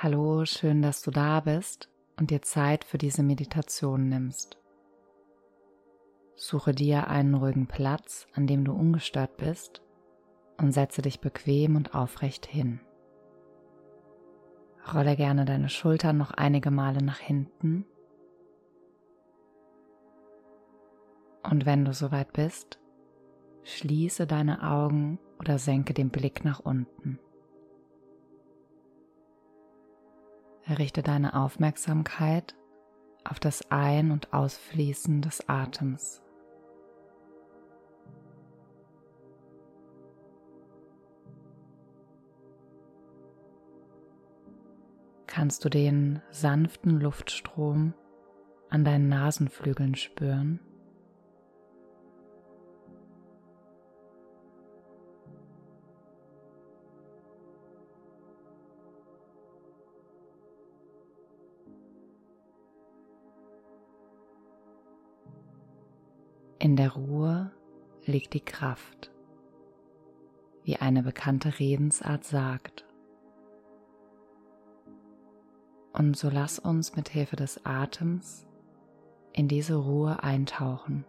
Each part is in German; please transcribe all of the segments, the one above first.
Hallo, schön, dass du da bist und dir Zeit für diese Meditation nimmst. Suche dir einen ruhigen Platz, an dem du ungestört bist und setze dich bequem und aufrecht hin. Rolle gerne deine Schultern noch einige Male nach hinten. Und wenn du soweit bist, schließe deine Augen oder senke den Blick nach unten. Richte deine Aufmerksamkeit auf das Ein- und Ausfließen des Atems. Kannst du den sanften Luftstrom an deinen Nasenflügeln spüren? In der Ruhe liegt die Kraft, wie eine bekannte Redensart sagt. Und so lass uns mit Hilfe des Atems in diese Ruhe eintauchen,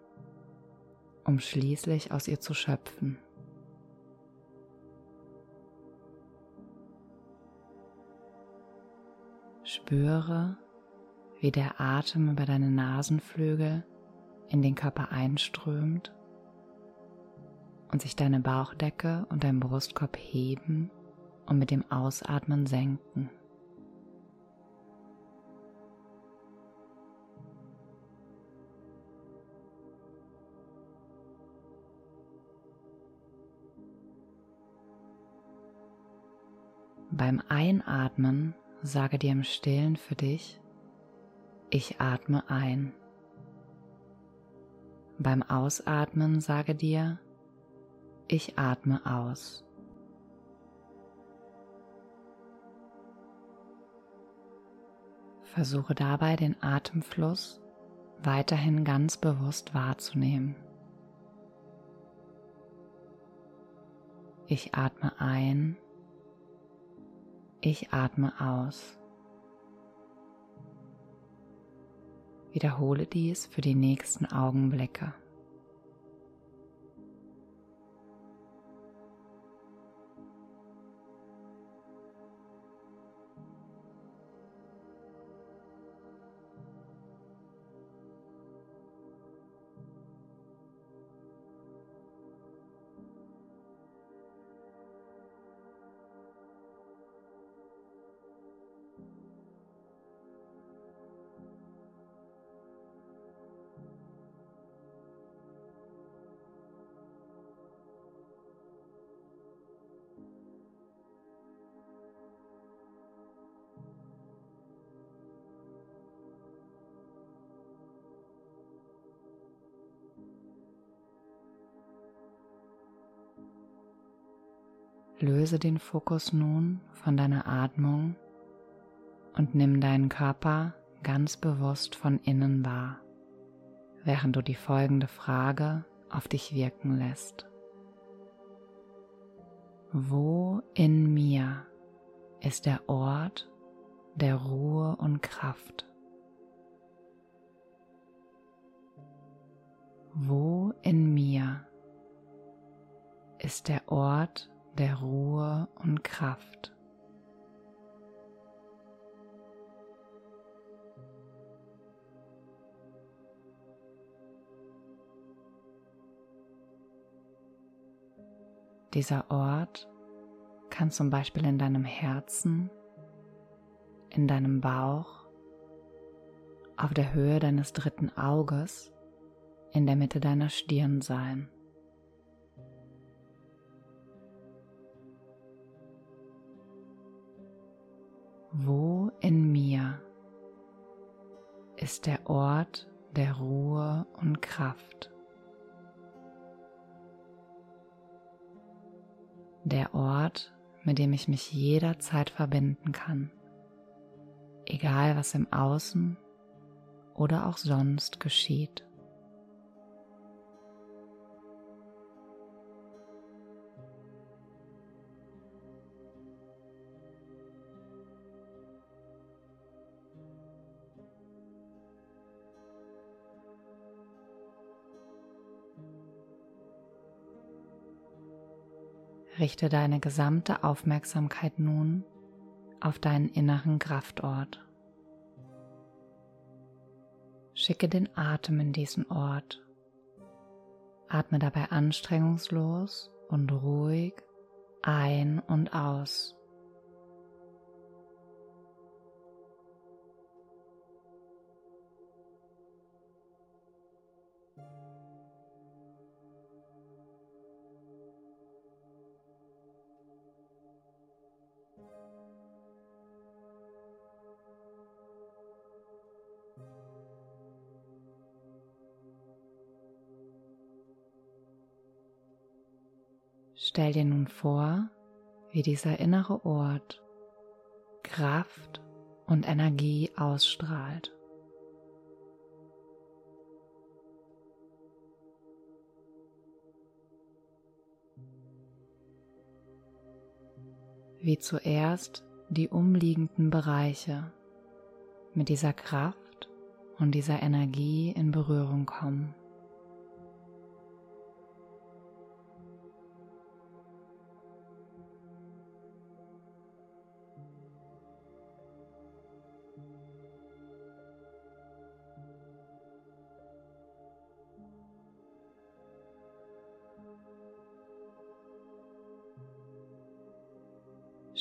um schließlich aus ihr zu schöpfen. Spüre, wie der Atem über deine Nasenflügel in den Körper einströmt und sich deine Bauchdecke und dein Brustkorb heben und mit dem Ausatmen senken. Beim Einatmen sage dir im Stillen für dich, ich atme ein. Beim Ausatmen sage dir, ich atme aus. Versuche dabei den Atemfluss weiterhin ganz bewusst wahrzunehmen. Ich atme ein, ich atme aus. Wiederhole dies für die nächsten Augenblicke. Löse den Fokus nun von deiner Atmung und nimm deinen Körper ganz bewusst von innen wahr, während du die folgende Frage auf dich wirken lässt. Wo in mir ist der Ort der Ruhe und Kraft? Wo in mir ist der Ort der Ruhe und Kraft. Dieser Ort kann zum Beispiel in deinem Herzen, in deinem Bauch, auf der Höhe deines dritten Auges, in der Mitte deiner Stirn sein. In mir ist der Ort der Ruhe und Kraft? Der Ort, mit dem ich mich jederzeit verbinden kann, egal was im Außen oder auch sonst geschieht. Richte deine gesamte Aufmerksamkeit nun auf deinen inneren Kraftort. Schicke den Atem in diesen Ort. Atme dabei anstrengungslos und ruhig ein und aus. Stell dir nun vor, wie dieser innere Ort Kraft und Energie ausstrahlt. Wie zuerst die umliegenden Bereiche mit dieser Kraft und dieser Energie in Berührung kommen.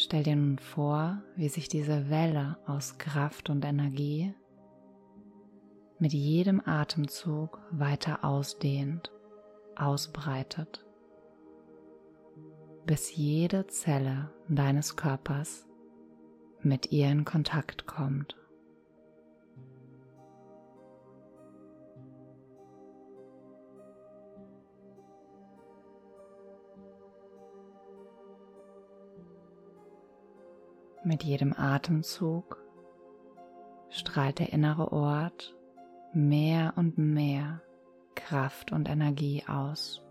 Stell dir nun vor, wie sich diese Welle aus Kraft und Energie mit jedem Atemzug weiter ausdehnt, ausbreitet, bis jede Zelle deines Körpers mit ihr in Kontakt kommt. Mit jedem Atemzug strahlt der innere Ort mehr und mehr Kraft und Energie aus.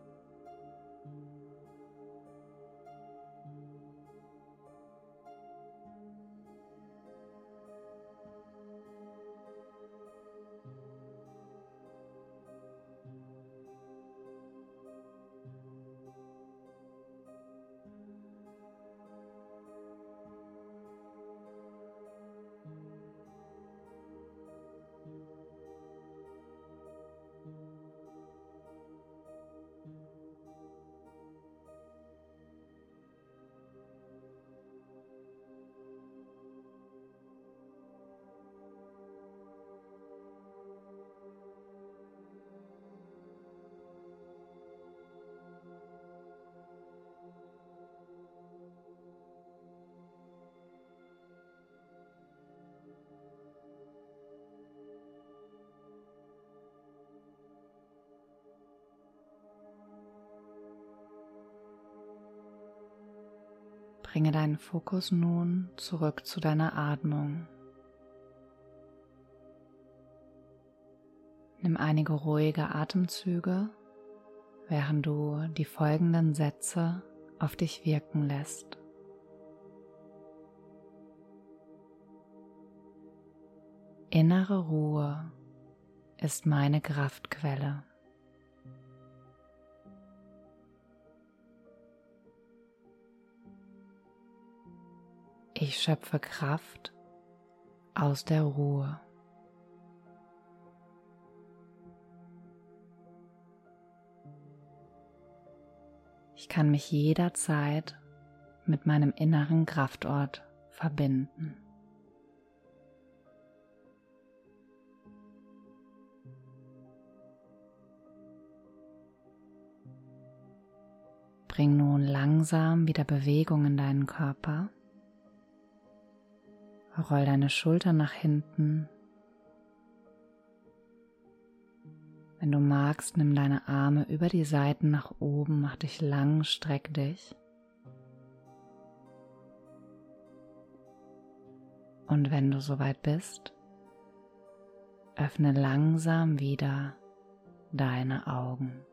Bringe deinen Fokus nun zurück zu deiner Atmung. Nimm einige ruhige Atemzüge, während du die folgenden Sätze auf dich wirken lässt. Innere Ruhe ist meine Kraftquelle. Ich schöpfe Kraft aus der Ruhe. Ich kann mich jederzeit mit meinem inneren Kraftort verbinden. Bring nun langsam wieder Bewegung in deinen Körper. Roll deine Schultern nach hinten. Wenn du magst, nimm deine Arme über die Seiten nach oben, mach dich lang, streck dich. Und wenn du soweit bist, öffne langsam wieder deine Augen.